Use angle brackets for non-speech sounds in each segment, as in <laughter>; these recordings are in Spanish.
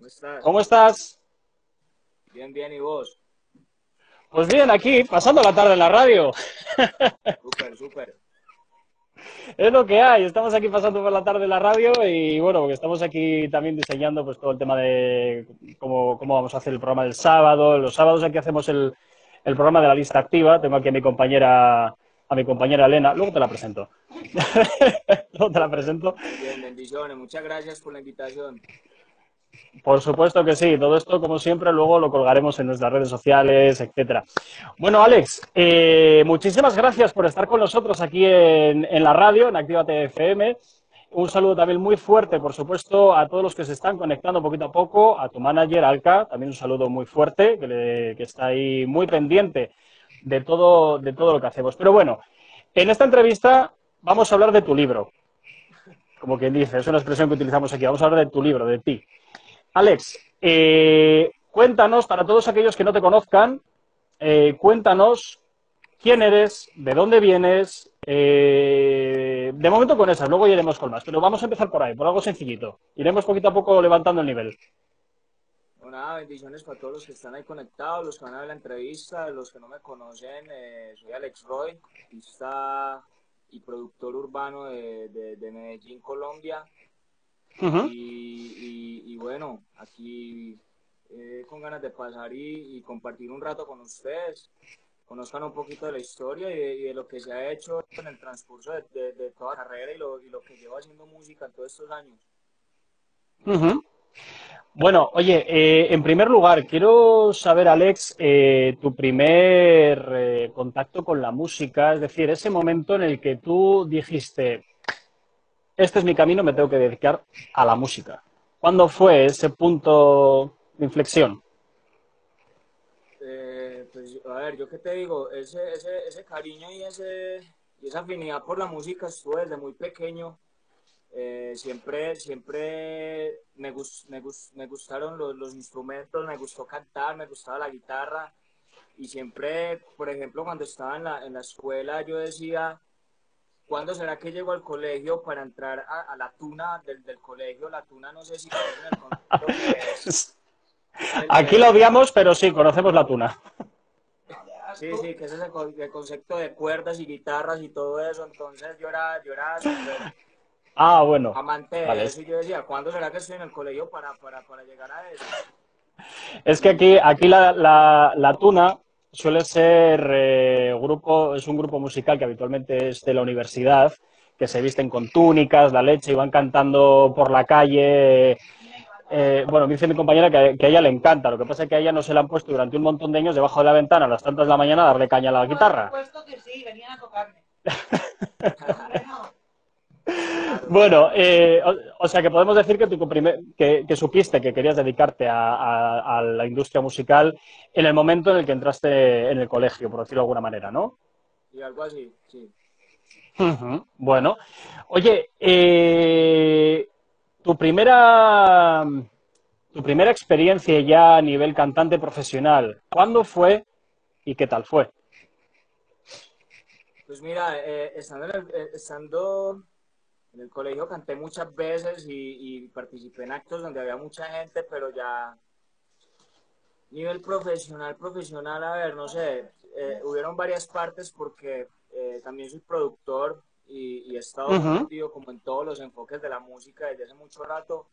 ¿Cómo estás? ¿Cómo estás? Bien, bien, ¿y vos? Pues bien, aquí, pasando la tarde en la radio. <laughs> Súper, súper. Es lo que hay, estamos aquí pasando por la tarde en la radio y bueno, porque estamos aquí también diseñando pues todo el tema de cómo, cómo vamos a hacer el programa del sábado. Los sábados aquí hacemos el, el programa de la lista activa. Tengo aquí a mi compañera, a mi compañera Elena. Luego te la presento. <laughs> Luego te la presento. Bien, bendiciones. Muchas gracias por la invitación. Por supuesto que sí, todo esto como siempre luego lo colgaremos en nuestras redes sociales, etcétera. Bueno, Alex, eh, muchísimas gracias por estar con nosotros aquí en, la radio, en Activa TFM. Un saludo también muy fuerte, por supuesto, a todos los que se están conectando poquito a poco, a tu manager, Alca, también un saludo muy fuerte, que, le- que está ahí muy pendiente de todo, de todo lo que hacemos. Pero bueno, en esta entrevista vamos a hablar de tu libro, como quien dice, es una expresión que utilizamos aquí, vamos a hablar de tu libro, de ti. Alex, eh, cuéntanos, para todos aquellos que no te conozcan, eh, cuéntanos quién eres, de dónde vienes. eh, de momento con esas, luego iremos con más, pero vamos a empezar por ahí, por algo sencillito. Iremos poquito a poco levantando el nivel. Bueno, bendiciones para todos los que están ahí conectados, los que van a ver la entrevista, los que no me conocen. eh, soy Alex Roy, artista y productor urbano de- de Medellín, Colombia. Y, y- y bueno, aquí eh, con ganas de pasar y, y compartir un rato con ustedes, conozcan un poquito de la historia y de, lo que se ha hecho en el transcurso de, de- de toda la carrera y lo, y lo que llevo haciendo música en todos estos años. Bueno, oye, eh, en primer lugar, quiero saber, Alex, eh, tu primer eh, contacto con la música, es decir, ese momento en el que tú dijiste, este es mi camino, me tengo que dedicar a la música. ¿Cuándo fue ese punto de inflexión? Eh, pues a ver, yo qué te digo, ese, ese, ese cariño y, ese, y esa afinidad por la música estuvo desde muy pequeño. Eh, siempre, siempre me, gus- me, gus- me gustaron los, los instrumentos, me gustó cantar, me gustaba la guitarra. Y siempre, por ejemplo, cuando estaba en la, en la escuela, yo decía, ¿cuándo será que llego al colegio para entrar a, a la tuna del, del colegio? La tuna, no sé si <laughs> el concepto que es. <laughs> Aquí lo odiamos, pero sí, conocemos la tuna. Sí, sí, que ese es el, co- el concepto de cuerdas y guitarras y todo eso. Entonces yo era, yo era Ah, bueno. amante de Vale. eso y yo decía, ¿cuándo será que estoy en el colegio para, para, para llegar a eso? Es que aquí, aquí la, la- la tuna suele ser eh, grupo, es un grupo musical que habitualmente es de la universidad, que se visten con túnicas, la leche y van cantando por la calle. Eh, bueno, dice mi compañera que, que a ella le encanta, lo que pasa es que a ella no se la han puesto durante un montón de años debajo de la ventana a las tantas de la mañana a darle caña a la guitarra. Por supuesto que sí, venían a tocarme. <laughs> Bueno, eh, o, o sea que podemos decir que, tu primer- que, que supiste que querías dedicarte a, a- a la industria musical en el momento en el que entraste en el colegio, por decirlo de alguna manera, ¿no? Y algo así, sí. Bueno, oye, eh, tu primera, tu primera experiencia ya a nivel cantante profesional, ¿cuándo fue y qué tal fue? Pues mira, eh, estando, en el, eh, estando en el colegio canté muchas veces y, y participé en actos donde había mucha gente, pero ya nivel profesional, profesional, a ver, no sé, eh, hubieron varias partes porque eh, también soy productor y, y he estado metido como en todos los enfoques de la música desde hace mucho rato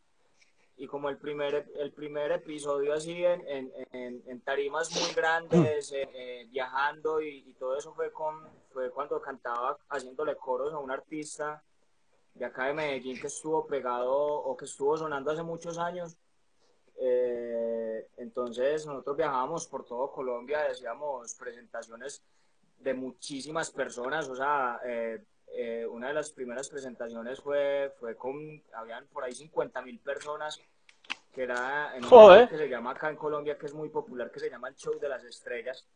y como el primer, el primer episodio así en, en, en, en tarimas muy grandes, eh, eh, viajando y, y todo eso fue, con, fue cuando cantaba haciéndole coros a un artista de acá de Medellín que estuvo pegado o que estuvo sonando hace muchos años. Eh, entonces nosotros viajábamos por todo Colombia, decíamos presentaciones de muchísimas personas, o sea, eh, eh, una de las primeras presentaciones fue, fue con, habían por ahí 50 mil personas, que era en un que se llama acá en Colombia, que es muy popular, que se llama el Show de las Estrellas.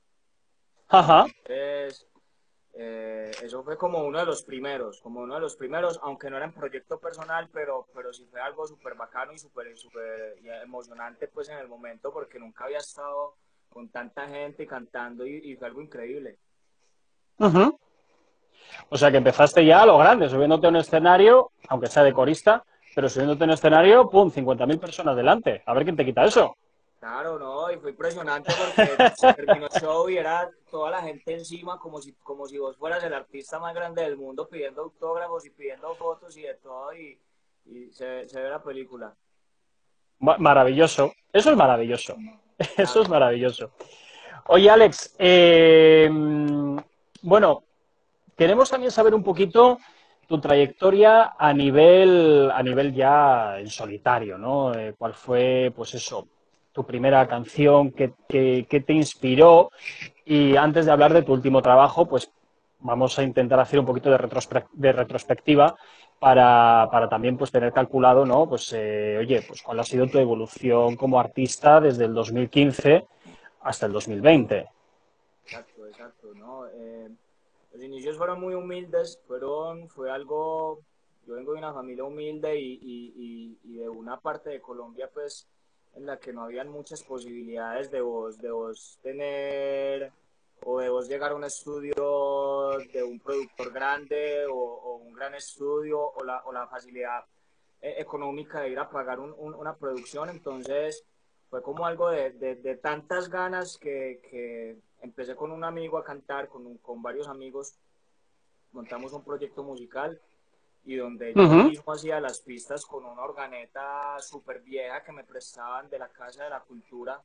Ajá. Entonces, eh, eso fue como uno de los primeros, como uno de los primeros, aunque no era en proyecto personal, pero, pero sí fue algo súper bacano y súper y emocionante pues en el momento, porque nunca había estado con tanta gente cantando y, fue algo increíble. Ujú. O sea que empezaste ya a lo grande, subiéndote a un escenario, aunque sea de corista, pero subiéndote en escenario, pum, 50.000 personas delante. A ver quién te quita eso. Claro, no, y fue impresionante porque se <laughs> terminó el show y era toda la gente encima como si, como si vos fueras el artista más grande del mundo pidiendo autógrafos y pidiendo fotos y de todo y, y se, se ve la película. Maravilloso, eso es maravilloso, <laughs> eso es maravilloso. Oye, Alex, eh, bueno, queremos también saber un poquito tu trayectoria a nivel, a nivel ya en solitario, ¿no? Eh, ¿Cuál fue, pues eso, tu primera canción, qué, te inspiró. Y antes de hablar de tu último trabajo, pues vamos a intentar hacer un poquito de, retrospectiva para, también pues tener calculado, ¿no? Pues, eh, oye, pues cuál ha sido tu evolución como artista desde el 2015 hasta el 2020. Exacto, exacto, ¿no? Eh, los inicios fueron muy humildes, fueron, fue algo, yo vengo de una familia humilde y, y de una parte de Colombia, pues, en la que no habían muchas posibilidades de vos, de vos tener o de vos llegar a un estudio de un productor grande o, un gran estudio o la, o la facilidad eh, económica de ir a pagar una producción. Entonces fue como algo de, de, tantas ganas que, que, empecé con un amigo a cantar, con, con varios amigos, montamos un proyecto musical y donde yo mismo hacía las pistas con una organeta súper vieja que me prestaban de la Casa de la Cultura.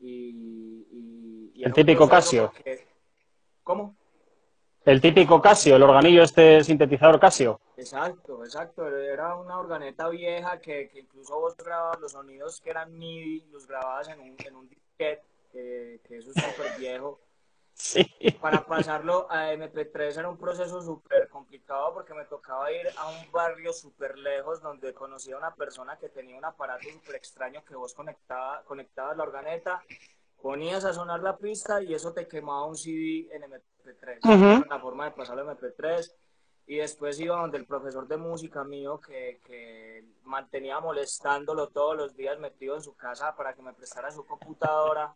Y, el típico Casio. ¿Cómo? El típico Casio, el organillo este sintetizador Casio. Exacto, exacto. Era una organeta vieja que, incluso vos grababas los sonidos que eran MIDI, los grababas en un, en un disquete, que, que eso es súper viejo. <laughs> Para pasarlo a MP3 era un proceso súper complicado porque me tocaba ir a un barrio súper lejos donde conocía a una persona que tenía un aparato súper extraño que vos conectaba, conectabas la organeta, ponías a sonar la pista y eso te quemaba un CD en MP3. La forma de pasarlo a MP3. Y después iba donde el profesor de música mío que, que mantenía molestándolo todos los días metido en su casa para que me prestara su computadora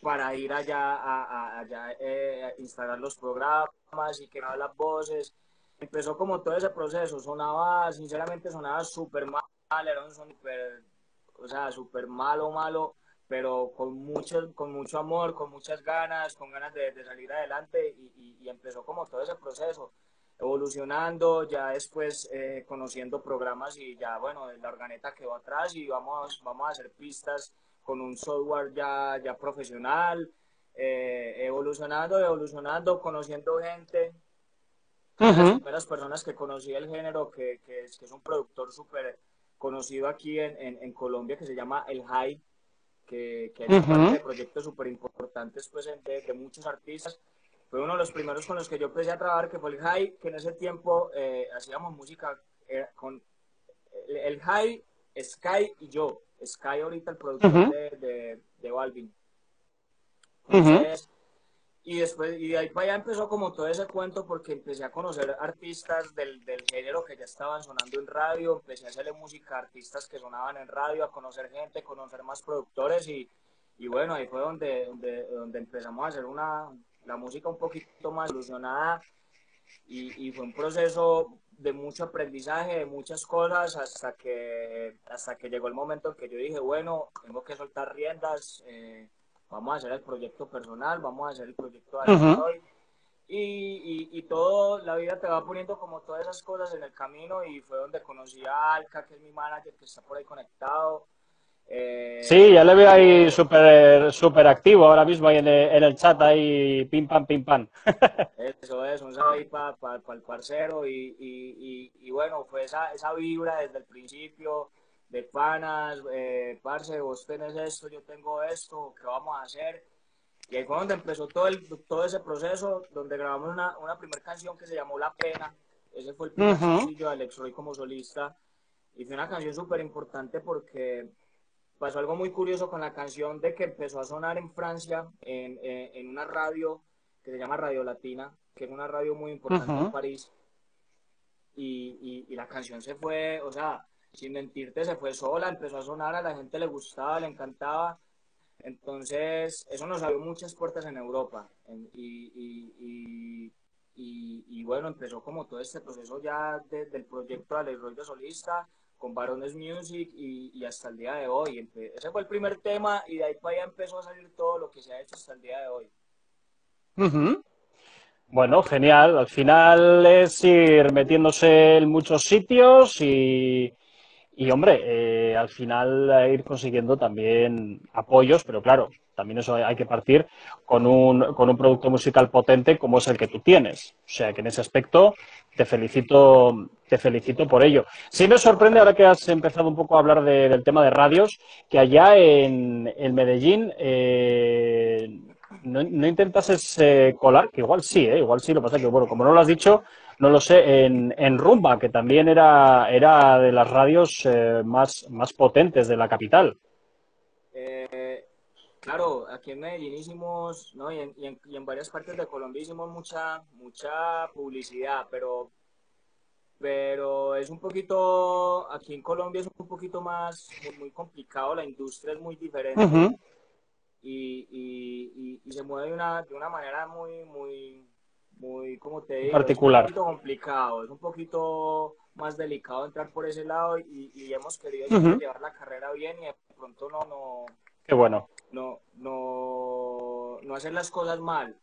para ir allá a, eh, instalar los programas y que las voces. Empezó como todo ese proceso, sonaba, sinceramente sonaba súper mal, era un súper, o sea, súper malo, malo, pero con mucho, con mucho amor, con muchas ganas, con ganas de, salir adelante y, y, empezó como todo ese proceso, evolucionando, ya después eh, conociendo programas y ya, bueno, la organeta quedó atrás y vamos, vamos a hacer pistas con un software ya, ya profesional, eh, evolucionando, evolucionando, conociendo gente. Las primeras personas que conocí el género, que, que, es, que es, un productor súper conocido aquí en, en, Colombia, que se llama El High, que, que es parte de proyectos súper importantes pues, de, de, muchos artistas. Fue uno de los primeros con los que yo empecé a trabajar, que fue El High, que en ese tiempo eh, hacíamos música eh, con el, el High, Sky y yo. Sky ahorita el productor de, de, Balvin. Y después, y de ahí para allá empezó como todo ese cuento porque empecé a conocer artistas del, del, género que ya estaban sonando en radio, empecé a hacerle música a artistas que sonaban en radio, a conocer gente, conocer más productores y, y bueno, ahí fue donde, donde, donde empezamos a hacer una, la música un poquito más ilusionada y, y fue un proceso de mucho aprendizaje, de muchas cosas, hasta que, hasta que llegó el momento en que yo dije, bueno, tengo que soltar riendas, eh, vamos a hacer el proyecto personal, vamos a hacer el proyecto de y, y, y, todo, la vida te va poniendo como todas esas cosas en el camino y fue donde conocí a Alca, que es mi manager, que está por ahí conectado, eh, sí, ya le veo ahí súper super activo ahora mismo ahí en el, chat, ahí pim pam, pim pam. <laughs> Eso es, un saludo ahí para el parcero y, y, y, bueno, fue esa, esa vibra desde el principio de panas, eh, parce, vos tenés esto, yo tengo esto, ¿qué vamos a hacer? Y ahí fue donde empezó todo, el, todo ese proceso, donde grabamos una, una primera canción que se llamó La Pena. Ese fue el primer sencillo de Alex Roy como solista. Y fue una canción súper importante porque pasó algo muy curioso con la canción de que empezó a sonar en Francia en, eh, en una radio que se llama Radio Latina, que es una radio muy importante en París. Y, y, la canción se fue, o sea, sin mentirte, se fue sola, empezó a sonar, a la gente le gustaba, le encantaba. Entonces, eso nos abrió muchas puertas en Europa. y, y, bueno, empezó como todo este proceso ya del proyecto de de solista, con Barones Music y, y hasta el día de hoy. Ese fue el primer tema y de ahí para allá empezó a salir todo lo que se ha hecho hasta el día de hoy. Bueno, genial. Al final es ir metiéndose en muchos sitios y, y hombre, eh, al final ir consiguiendo también apoyos, pero claro, también eso hay que partir con un, con un producto musical potente como es el que tú tienes. O sea que en ese aspecto te felicito, te felicito por ello. Sí me sorprende ahora que has empezado un poco a hablar del tema de radios, que allá en, en Medellín eh, no, no, intentases eh, colar, que igual sí, eh, igual sí, lo que pasa que, bueno, como no lo has dicho, no lo sé, en, en Rumba, que también era, era de las radios eh, más, más potentes de la capital. Eh, Claro, aquí en Medellín hicimos, ¿no? Y en, y, en, y en, varias partes de Colombia hicimos mucha, mucha publicidad, pero, pero es un poquito, aquí en Colombia es un poquito más, muy, muy complicado, la industria es muy diferente uh -huh. y, y, y, se mueve de una, de una manera muy, muy, muy, como te digo, particular. es un poquito complicado, es un poquito más delicado entrar por ese lado y, y hemos querido uh -huh. llevar la carrera bien y de pronto no, no, Qué bueno. No, no, no hacer las cosas mal.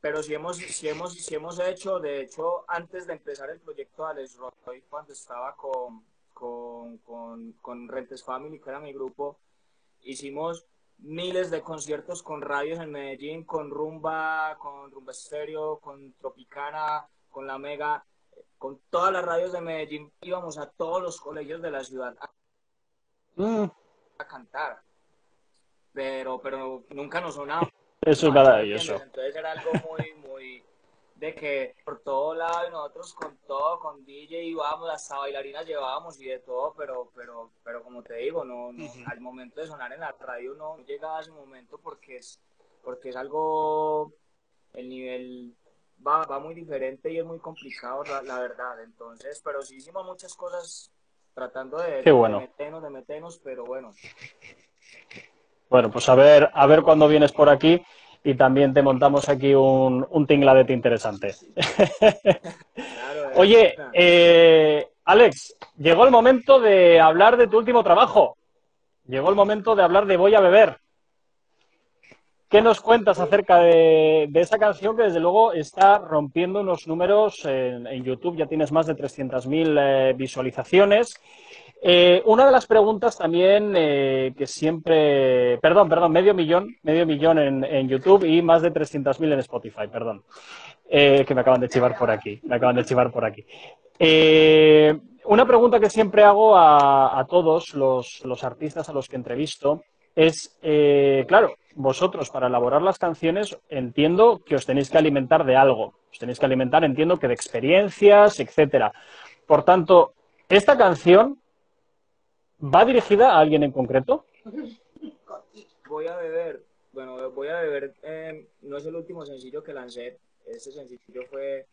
Pero sí hemos, sí hemos, sí hemos hecho, de hecho, antes de empezar el proyecto Alex Roy, cuando estaba con, con, con, con Rentes Family, que era mi grupo, hicimos miles de conciertos con radios en Medellín, con Rumba, con Rumba Estéreo, con Tropicana, con La Mega, con todas las radios de Medellín. Íbamos a todos los colegios de la ciudad a, mm. a cantar pero, pero nunca nos sonaba. Eso es maravilloso. Entonces era algo muy, muy de que por todo lado y nosotros con todo, con DJ íbamos, hasta bailarinas llevábamos y de todo, pero, pero, pero como te digo, no, no uh -huh. al momento de sonar en la radio no llegaba a ese momento porque es, porque es algo, el nivel va, va muy diferente y es muy complicado, la, la verdad. Entonces, pero sí hicimos muchas cosas tratando de, Qué bueno. de meternos, de meternos, pero bueno. Bueno, pues a ver, a ver cuándo vienes por aquí y también te montamos aquí un, un tingladete interesante. Claro, <laughs> Oye, eh, Alex, llegó el momento de hablar de tu último trabajo. Llegó el momento de hablar de Voy a beber. ¿Qué nos cuentas acerca de, de esa canción que desde luego está rompiendo unos números en, en YouTube? Ya tienes más de 300.000 eh, visualizaciones. Eh, una de las preguntas también eh, que siempre, perdón, perdón, medio millón, medio millón en, YouTube y más de 300.000 en Spotify, perdón, eh, que me acaban de chivar por aquí, me acaban de chivar por aquí. Una pregunta que siempre hago a, a todos los, los, artistas a los que entrevisto es, claro, vosotros para elaborar las canciones entiendo que os tenéis que alimentar de algo, os tenéis que alimentar, entiendo que de experiencias, etcétera. Por tanto, esta canción ¿Va dirigida a alguien en concreto? Voy a beber. Bueno, voy a beber. Eh, no es el último sencillo que lancé. Este sencillo fue,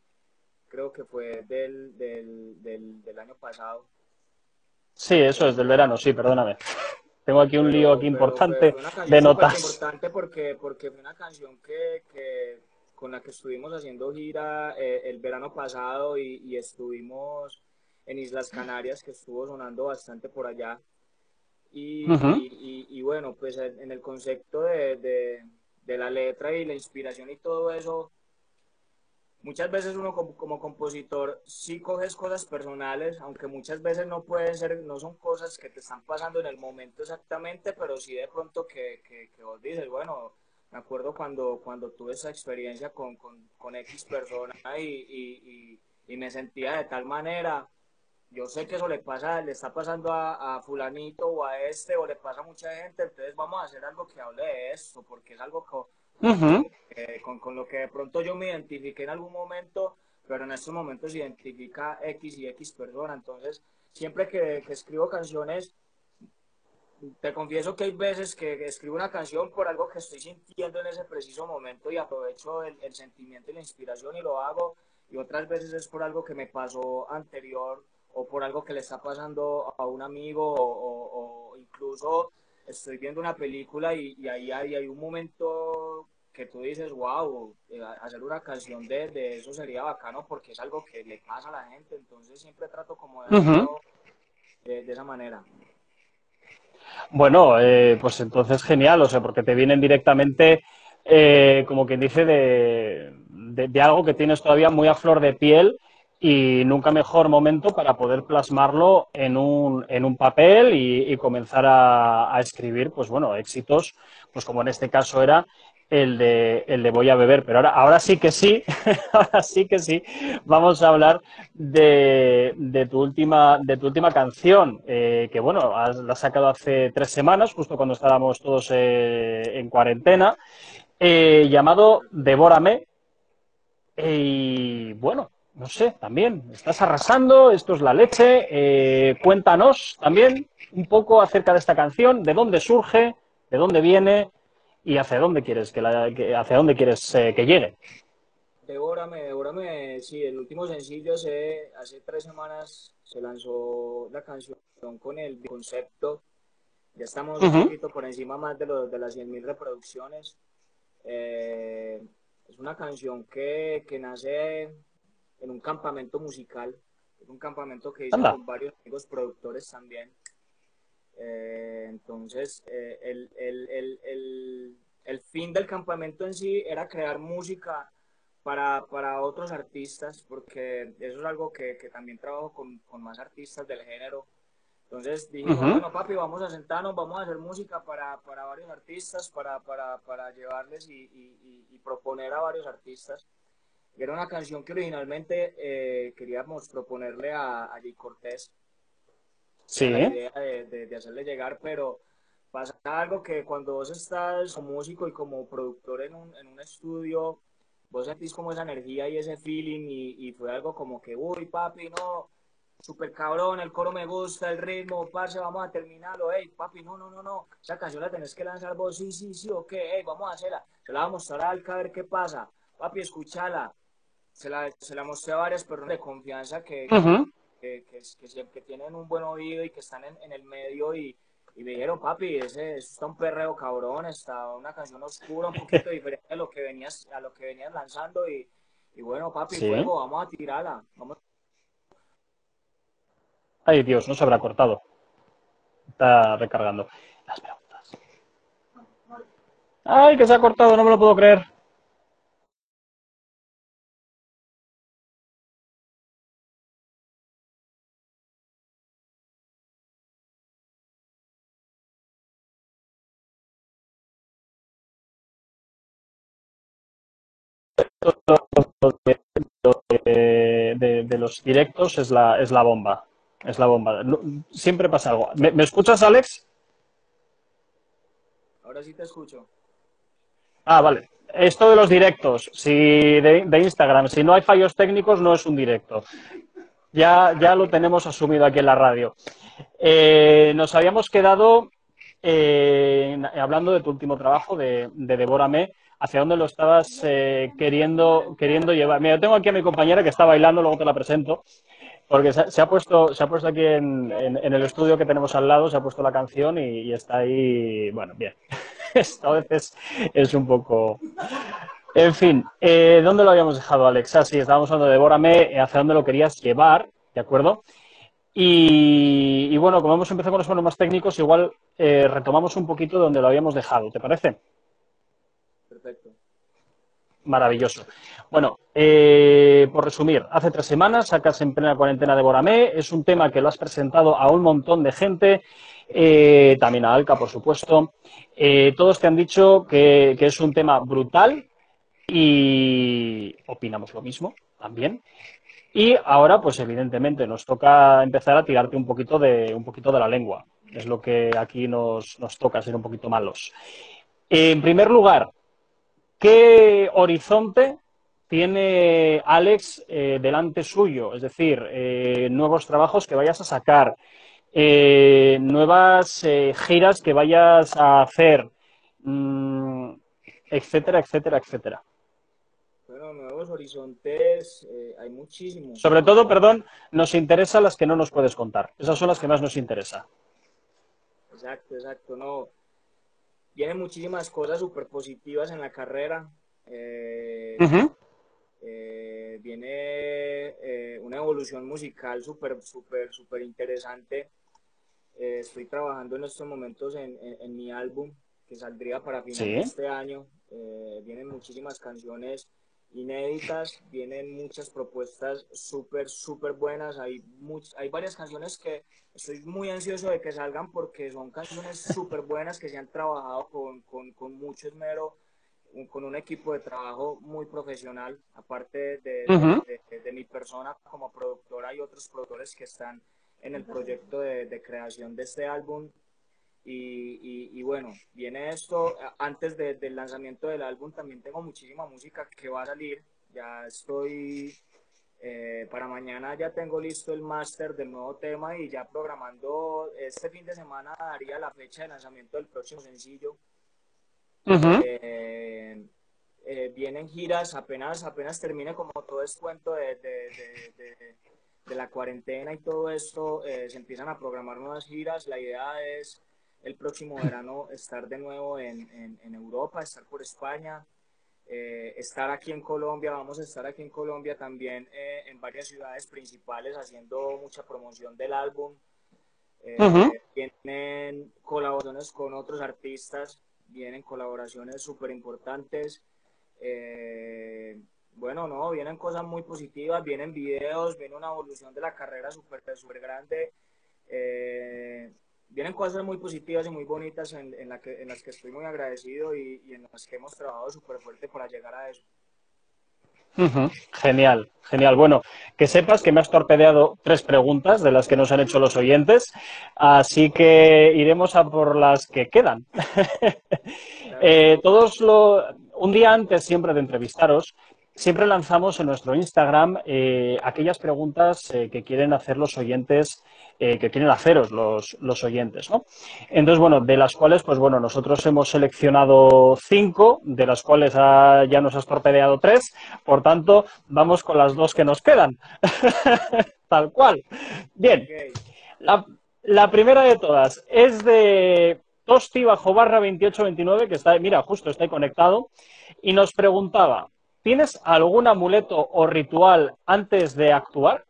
creo que fue del, del, del, del año pasado. Sí, eso es del verano, sí, perdóname. Tengo aquí un pero, lío aquí importante pero de notas. importante porque, porque fue una canción que, que con la que estuvimos haciendo gira eh, el verano pasado y, y estuvimos en Islas Canarias, que estuvo sonando bastante por allá. Y, uh -huh. y, y, y, bueno, pues en el concepto de, de, de, la letra y la inspiración y todo eso, muchas veces uno como, como, compositor sí coges cosas personales, aunque muchas veces no pueden ser, no son cosas que te están pasando en el momento exactamente, pero sí de pronto que, que, que vos dices, bueno, me acuerdo cuando, cuando tuve esa experiencia con, con, con X persona y, y me sentía de tal manera yo sé que eso le pasa, le está pasando a, a, fulanito o a este o le pasa a mucha gente, entonces vamos a hacer algo que hable de esto, porque es algo que, uh -huh. eh, con, con, lo que de pronto yo me identifiqué en algún momento, pero en estos momentos se identifica X y X persona, entonces siempre que, que escribo canciones, te confieso que hay veces que escribo una canción por algo que estoy sintiendo en ese preciso momento y aprovecho el, el sentimiento y la inspiración y lo hago, y otras veces es por algo que me pasó anterior o por algo que le está pasando a un amigo o, o, o incluso estoy viendo una película y, y ahí hay, hay, un momento que tú dices, wow, eh, hacer una canción de, de, eso sería bacano porque es algo que le pasa a la gente, entonces siempre trato como de, uh -huh. de, de esa manera. Bueno, eh, pues entonces genial, o sea, porque te vienen directamente, eh, como quien dice, de, de, de, algo que tienes todavía muy a flor de piel y nunca mejor momento para poder plasmarlo en un, en un papel y, comenzar a, a, escribir, pues bueno, éxitos, pues como en este caso era el de, el de voy a beber. Pero ahora, ahora sí que sí, <laughs> ahora sí que sí, vamos a hablar de, de tu, última, de tu última canción, eh, que bueno, has, la has sacado hace tres semanas, justo cuando estábamos todos eh, en cuarentena, eh, llamado Devórame. Y bueno, no sé, también, estás arrasando, esto es la leche. Eh, cuéntanos también un poco acerca de esta canción, de dónde surge, de dónde viene y hacia dónde quieres que, la, que hacia dónde quieres eh, que llegue. Devórame, Devórame, sí, el último sencillo hace, hace tres semanas se lanzó la canción con el concepto. Ya estamos uh -huh. un poquito por encima más de, los, de las 100.000 reproducciones. Eh, es una canción que, que nace en un campamento musical, un campamento que hice Anda. con varios amigos productores también. Eh, entonces, eh, el, el, el, el, fin del campamento en sí era crear música para, para otros artistas, porque eso es algo que, que también trabajo con, con, más artistas del género. Entonces dijimos, uh -huh. bueno, papi, vamos a sentarnos, vamos a hacer música para, para varios artistas, para, para, para llevarles y, y, y, proponer a varios artistas. Era una canción que originalmente eh, queríamos proponerle a, a Jay Cortés. Sí. La idea de, de, de, hacerle llegar, pero pasa algo que cuando vos estás como músico y como productor en un, en un estudio, vos sentís como esa energía y ese feeling y, y fue algo como que, uy, papi, no, super cabrón, el coro me gusta, el ritmo, parce, vamos a terminarlo, hey, papi, no, no, no, no, esa canción la tenés que lanzar vos, sí, sí, sí, ok, hey, vamos a hacerla, se la vamos a mostrar a Alca a ver qué pasa, papi, escúchala, se la, se la mostré a varias personas de confianza que, uh -huh. que, que, que, que, tienen un buen oído y que están en, en el medio y, y, me dijeron, papi, ese, eso está un perreo cabrón, está una canción oscura, un poquito <laughs> diferente a lo que venías, a lo que venías lanzando y, y bueno, papi, sí. fuego, vamos a tirarla, vamos Ay, Dios, no se habrá cortado. Está recargando. Las preguntas. Ay, que se ha cortado, no me lo puedo creer. De, de, de, los directos es la, es la bomba. Es la bomba. Siempre pasa algo. ¿Me, ¿Me, escuchas, Alex? Ahora sí te escucho. Ah, vale. Esto de los directos, si de, de Instagram, si no hay fallos técnicos, no es un directo. Ya, ya lo tenemos asumido aquí en la radio. Eh, nos habíamos quedado eh, hablando de tu último trabajo, de, de Devórame, hacia dónde lo estabas eh, queriendo, queriendo llevar. Mira, tengo aquí a mi compañera que está bailando, luego te la presento, porque se, ha, puesto, se ha puesto aquí en, el estudio que tenemos al lado, se ha puesto la canción y, está ahí, bueno, bien. <laughs> Esto a veces es un poco... En fin, eh, ¿dónde lo habíamos dejado, Alex? Ah, sí, estábamos hablando de Devórame, hacia dónde lo querías llevar, ¿de acuerdo? Y, y, bueno, como hemos empezado con los problemas técnicos, igual eh, retomamos un poquito donde lo habíamos dejado, ¿te parece? Perfecto. Maravilloso. Bueno, eh, por resumir, hace tres semanas sacas en plena cuarentena de Boramé, es un tema que lo has presentado a un montón de gente, eh, también a Alca, por supuesto. Eh, todos te han dicho que, que, es un tema brutal y opinamos lo mismo también. Y ahora, pues evidentemente, nos toca empezar a tirarte un poquito de, un poquito de la lengua. Es lo que aquí nos, nos toca, ser un poquito malos. En primer lugar, ¿qué horizonte tiene Alex eh, delante suyo? Es decir, eh, nuevos trabajos que vayas a sacar, eh, nuevas giras que vayas a hacer, mmm, etcétera, etcétera, etcétera. Bueno, nuevos horizontes, hay muchísimos. Sobre todo, perdón, nos interesan las que no nos puedes contar. Esas son las que más nos interesa. Exacto, exacto. No, vienen muchísimas cosas súper positivas en la carrera. Eh, uh -huh. eh, viene eh, una evolución musical súper, súper, súper interesante. Eh, estoy trabajando en estos momentos en, en- en mi álbum que saldría para final Sí. de este año. Vienen muchísimas canciones inéditas, vienen muchas propuestas súper, súper buenas. Hay, much- hay varias canciones que estoy muy ansioso de que salgan porque son canciones súper buenas que se han trabajado con, con, con mucho esmero, con un equipo de trabajo muy profesional, aparte de, de- de- de- de mi persona como productora, hay otros productores que están en el proyecto de creación de este álbum. Y, y- y bueno, viene esto, antes de- del lanzamiento del álbum también tengo muchísima música que va a salir, ya estoy, eh, para mañana ya tengo listo el máster del nuevo tema y ya programando, este fin de semana daría la fecha de lanzamiento del próximo sencillo. Ujú. Eh, eh, vienen giras, apenas, apenas termine como todo este cuento de, de- de- de- de la cuarentena y todo esto, eh, se empiezan a programar nuevas giras. La idea es el próximo verano estar de nuevo en, en- en Europa, estar por España, eh, estar aquí en Colombia, vamos a estar aquí en Colombia también eh, en varias ciudades principales haciendo mucha promoción del álbum. Eh, Ujú. Vienen colaboraciones con otros artistas, vienen colaboraciones súper importantes. Eh, bueno, no, vienen cosas muy positivas, vienen videos, viene una evolución de la carrera súper súper grande. Vienen cosas muy positivas y muy bonitas en, en, la que, en las que estoy muy agradecido y, y en las que hemos trabajado súper fuerte para llegar a eso. Genial, genial. Bueno, que sepas que me has torpedeado tres preguntas de las que nos han hecho los oyentes, así que iremos a por las que quedan. <laughs> Eh, todos lo, un día antes siempre de entrevistaros, siempre lanzamos en nuestro Instagram eh, aquellas preguntas eh, que quieren hacer los oyentes, eh, que quieren haceros los, los oyentes, ¿no? Entonces, bueno, de las cuales, pues bueno, nosotros hemos seleccionado cinco, de las cuales ya nos has torpedeado tres, por tanto, vamos con las dos que nos quedan. <laughs> Tal cual. Bien, la, la primera de todas es de Tosti bajo barra 2829, que está, mira, justo está ahí conectado, y nos preguntaba, ¿tienes algún amuleto o ritual antes de actuar?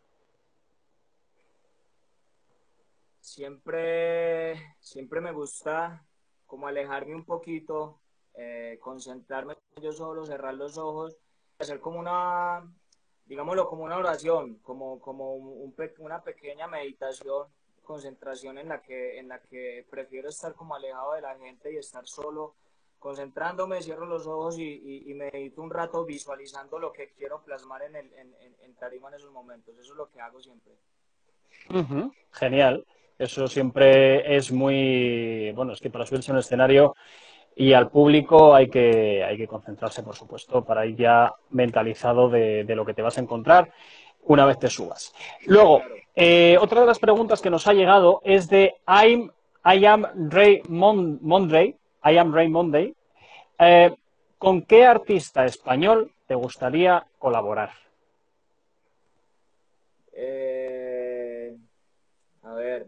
Siempre, siempre me gusta como alejarme un poquito, eh, concentrarme yo solo, cerrar los ojos, hacer como una, digámoslo, como una oración, como, como una pequeña meditación, concentración en la que, en la que prefiero estar como alejado de la gente y estar solo, concentrándome, cierro los ojos y, y, medito un rato visualizando lo que quiero plasmar en, el, en, en, tarima en esos momentos. Eso es lo que hago siempre. Genial. Eso siempre es muy, bueno, es que para subirse a un escenario y al público hay que, hay que concentrarse, por supuesto, para ir ya mentalizado de, lo que te vas a encontrar una vez te subas. Luego, eh, otra de las preguntas que nos ha llegado es de I'm, I am Ray Mon- Monday. I am Ray Monday. Eh, ¿Con qué artista español te gustaría colaborar? Eh, a ver,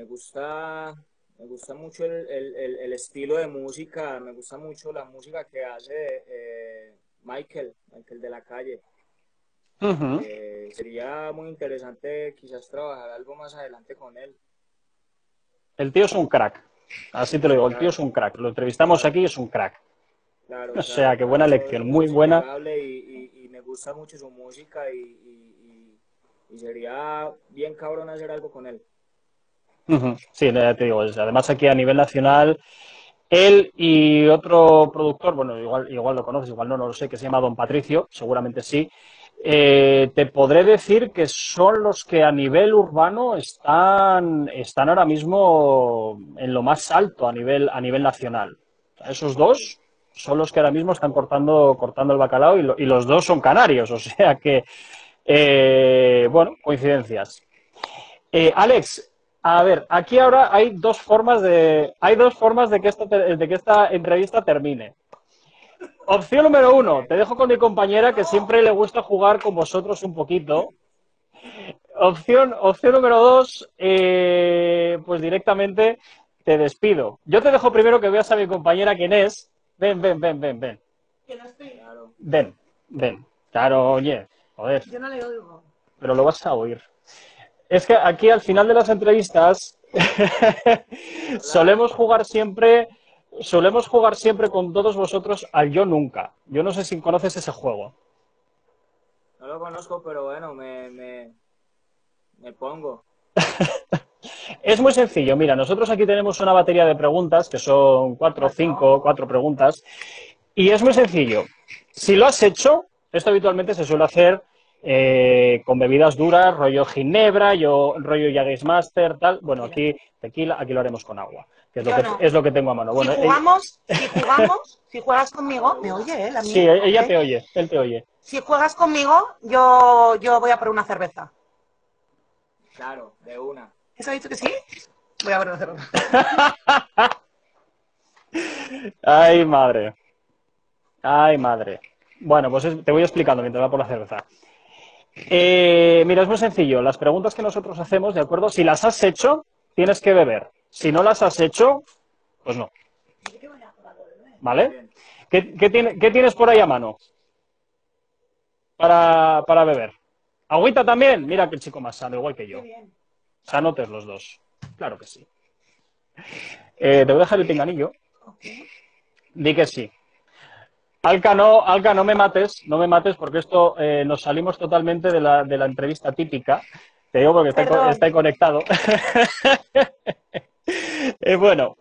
me gusta, me gusta mucho el, el- el- el estilo de música, me gusta mucho la música que hace eh, Michael, Michael de la calle. Eh, sería muy interesante quizás trabajar algo más adelante con él. El tío es un crack. Así te lo digo, el tío es un crack. Lo entrevistamos aquí y es un crack. Claro, <laughs> O sea, que buena claro, lección, muy buena. Y, y- y me gusta mucho su música y- y sería bien cabrón hacer algo con él. Sí, ya te digo, además aquí a nivel nacional, él y otro productor, bueno, igual, igual lo conoces, igual no, no lo sé, que se llama Don Patricio, seguramente sí. Eh, te podré decir que son los que a nivel urbano están, están ahora mismo en lo más alto a nivel, a nivel nacional. Esos dos son los que ahora mismo están cortando, cortando el bacalao y, lo- y los dos son canarios, <laughs> o sea que, eh, bueno, coincidencias. Eh, Alex, a ver, aquí ahora hay dos formas de, hay dos formas de que, esto te- de que esta entrevista termine. Opción número uno, te dejo con mi compañera que siempre le gusta jugar con vosotros un poquito. Opción, opción número dos, eh, pues directamente te despido. Yo te dejo primero que veas a mi compañera quién es. Ven, ven, ven, ven, ven. Que no estoy. Claro. Ven, ven. Claro, oye, joder Yo no le oigo. pero lo vas a oír. Es que aquí al final de las entrevistas <laughs> solemos jugar siempre, solemos jugar siempre con todos vosotros al Yo Nunca. Yo no sé si conoces ese juego. No lo conozco, pero bueno, me, me, me pongo. <laughs> Es muy sencillo. Mira, nosotros aquí tenemos una batería de preguntas, que son cuatro, cinco, cuatro preguntas. Y es muy sencillo. Si lo has hecho, esto habitualmente se suele hacer eh, con bebidas duras, rollo ginebra, yo, rollo Jaggers Master, tal. Bueno, aquí tequila, aquí lo haremos con agua, que es lo, que, no. es lo que tengo a mano. Bueno, si eh, jugamos, si jugamos, si juegas conmigo, me oye, ¿eh? La mía, sí, ella te oye, él te oye. Si juegas conmigo, yo, yo voy a por una cerveza. Claro, de una. ¿Eso ha dicho que sí? Voy a por una cerveza. <laughs> Ay, madre. Ay, madre. Bueno, pues es- te voy explicando mientras va por la cerveza. Eh, mira, es muy sencillo. Las preguntas que nosotros hacemos, ¿de acuerdo? Si las has hecho, tienes que beber. Si no las has hecho, pues no. ¿Vale? ¿Qué, qué tiene- qué tienes por ahí a mano? Para, para beber. ¿Agüita también? Mira que el chico más sano, igual que yo. Sanotes los dos. Claro que sí. Eh, te voy a dejar el pinganillo. Di que sí. Alca, no, Alca, no me mates, no me mates, porque esto eh, nos salimos totalmente de la, de la entrevista típica. Te digo porque está, conectado. <laughs> Eh, bueno,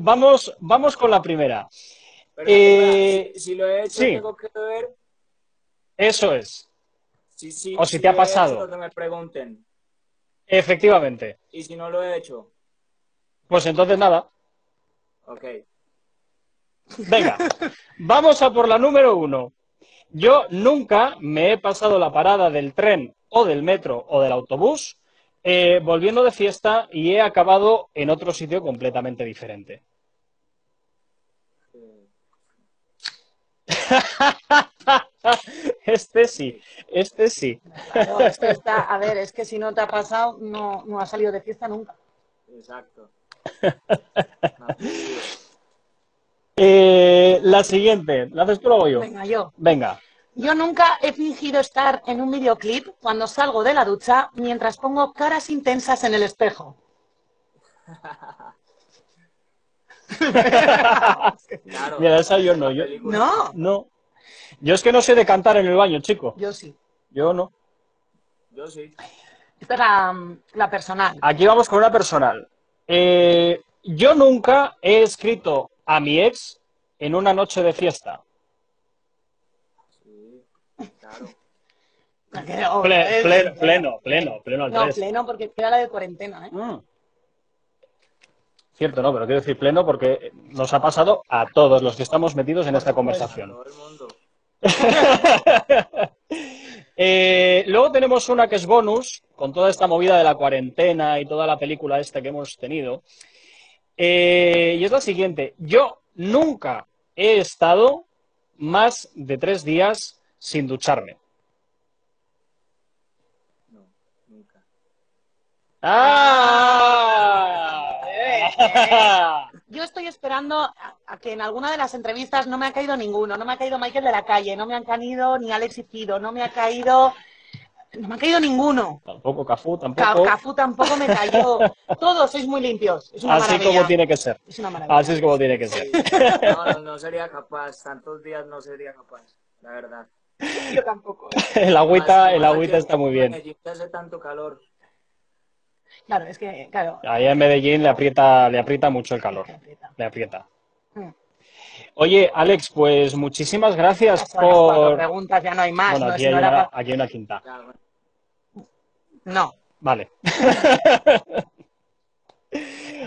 vamos, vamos con la primera. Pero Eh, si, si lo he hecho, sí. tengo que ver. Eso es, Si, si, O si te ha hecho, pasado. que me pregunten. efectivamente. Y si no lo he hecho, Pues entonces nada, ok. Venga, vamos a por la número uno. Yo nunca me he pasado la parada del tren o del metro o del autobús eh, volviendo de fiesta y he acabado en otro sitio completamente diferente. <laughs> Este sí, este sí. Esto está, a ver, es que si no te ha pasado, no, no has salido de fiesta nunca. Exacto. <laughs> Eh, la siguiente, ¿la haces tú o yo? Venga, yo. Venga. Yo nunca he fingido estar en un videoclip cuando salgo de la ducha mientras pongo caras intensas en el espejo. Claro. Mira, esa yo no, yo. No, no. Yo es que no sé de cantar en el baño, chico. yo sí. Yo no. Yo sí. Esta es la, la personal. Aquí vamos con una personal. Eh, yo nunca he escrito a mi ex en una noche de fiesta. Sí. Claro. <laughs> Ple- Ple- pleno, pleno, pleno, pleno al No, tres. pleno, porque era la de cuarentena, ¿eh? Mm. Cierto, no, pero quiero decir pleno porque nos ha pasado a todos los que estamos metidos en esta conversación. Todo el mundo. <laughs> Eh, luego tenemos una que es bonus, con toda esta movida de la cuarentena y toda la película esta que hemos tenido. Eh, y es la siguiente. Yo nunca he estado más de tres días sin ducharme. No, nunca. ¡Ah! Yo estoy esperando a, a que en alguna de las entrevistas no me ha caído ninguno. No me ha caído Michael de la calle, no me han caído ni Alex y Fido, no me ha caído. No me ha caído ninguno. Tampoco Cafú, Ca- tampoco. Cafú tampoco me cayó. <laughs> Todos sois muy limpios. Es una Así maravilla. como tiene que ser. Es una maravilla. Así es como tiene que ser. <laughs> No, no, no sería capaz. Tantos días no sería capaz. La verdad. <laughs> Yo tampoco. El agüita, el agüita está muy en bien. Medellín hace tanto calor. Claro, es que, claro. Ahí en Medellín le aprieta, le aprieta mucho el calor. Le aprieta. Mm. Oye, Alex, pues muchísimas gracias las cuatro por. preguntas, ya no hay más. Bueno, ¿no? aquí Si hay no era una, pa- aquí hay una quinta. No. Vale. <laughs>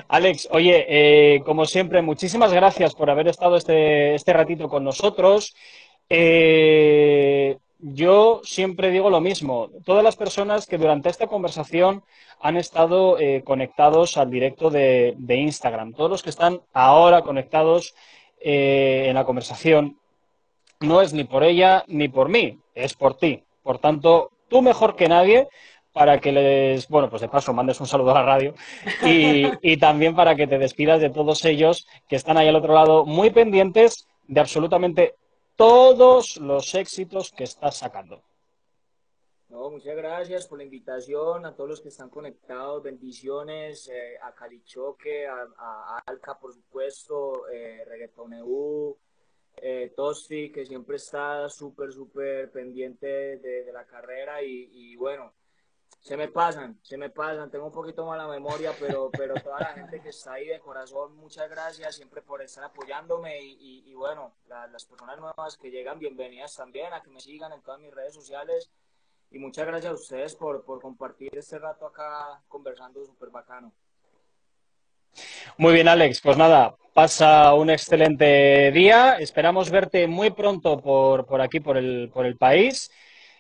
Alex, oye, eh, como siempre, muchísimas gracias por haber estado este, este ratito con nosotros. Eh, yo siempre digo lo mismo. Todas las personas que durante esta conversación han estado eh, conectados al directo de, de Instagram, todos los que están ahora conectados eh, en la conversación, no es ni por ella ni por mí, es por ti. Por tanto, tú mejor que nadie para que les, bueno, pues de paso mandes un saludo a la radio y, <laughs> y también para que te despidas de todos ellos que están ahí al otro lado muy pendientes de absolutamente todos los éxitos que estás sacando. No, muchas gracias por la invitación, a todos los que están conectados, bendiciones, eh, a Calichoque, a, Alca, por supuesto, eh, Reggaeton EU, eh, Tosti, que siempre está súper, súper pendiente de, la carrera y, bueno, se me pasan, se me pasan, tengo un poquito mala memoria, pero, pero toda la gente que está ahí de corazón, muchas gracias siempre por estar apoyándome y, bueno, la, las personas nuevas que llegan, bienvenidas también a que me sigan en todas mis redes sociales y muchas gracias a ustedes por, por compartir este rato acá conversando súper bacano. Muy bien, Alex. Pues nada, pasa un excelente día. Esperamos verte muy pronto por, por aquí, por el, por el país.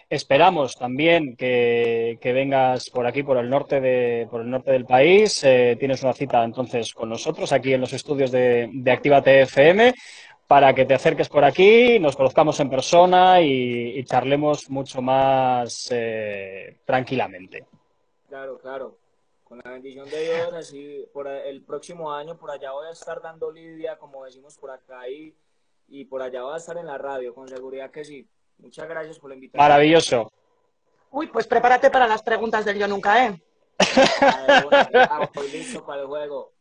Esperamos también que, que, vengas por aquí, por el norte, de, por el norte del país. Eh, tienes una cita entonces con nosotros aquí en los estudios de, de Actívate FM para que te acerques por aquí, nos conozcamos en persona y, y charlemos mucho más eh, tranquilamente. Claro, claro. Con la bendición de Dios, así por el próximo año por allá voy a estar dando lidia, como decimos por acá, y, y por allá voy a estar en la radio, con seguridad que sí. Muchas gracias por la invitación. Maravilloso. Uy, pues prepárate para las preguntas del Yo Nunca, ¿eh? Ay, bueno, ya, listo para el juego.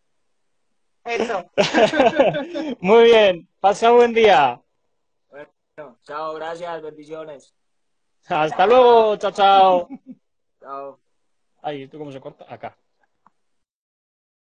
Eso. <laughs> Muy bien. Pasa un buen día. Bueno, chao, gracias, bendiciones. Hasta luego. Chao, chao. Chao. Ay, ¿tú cómo se corta? Acá.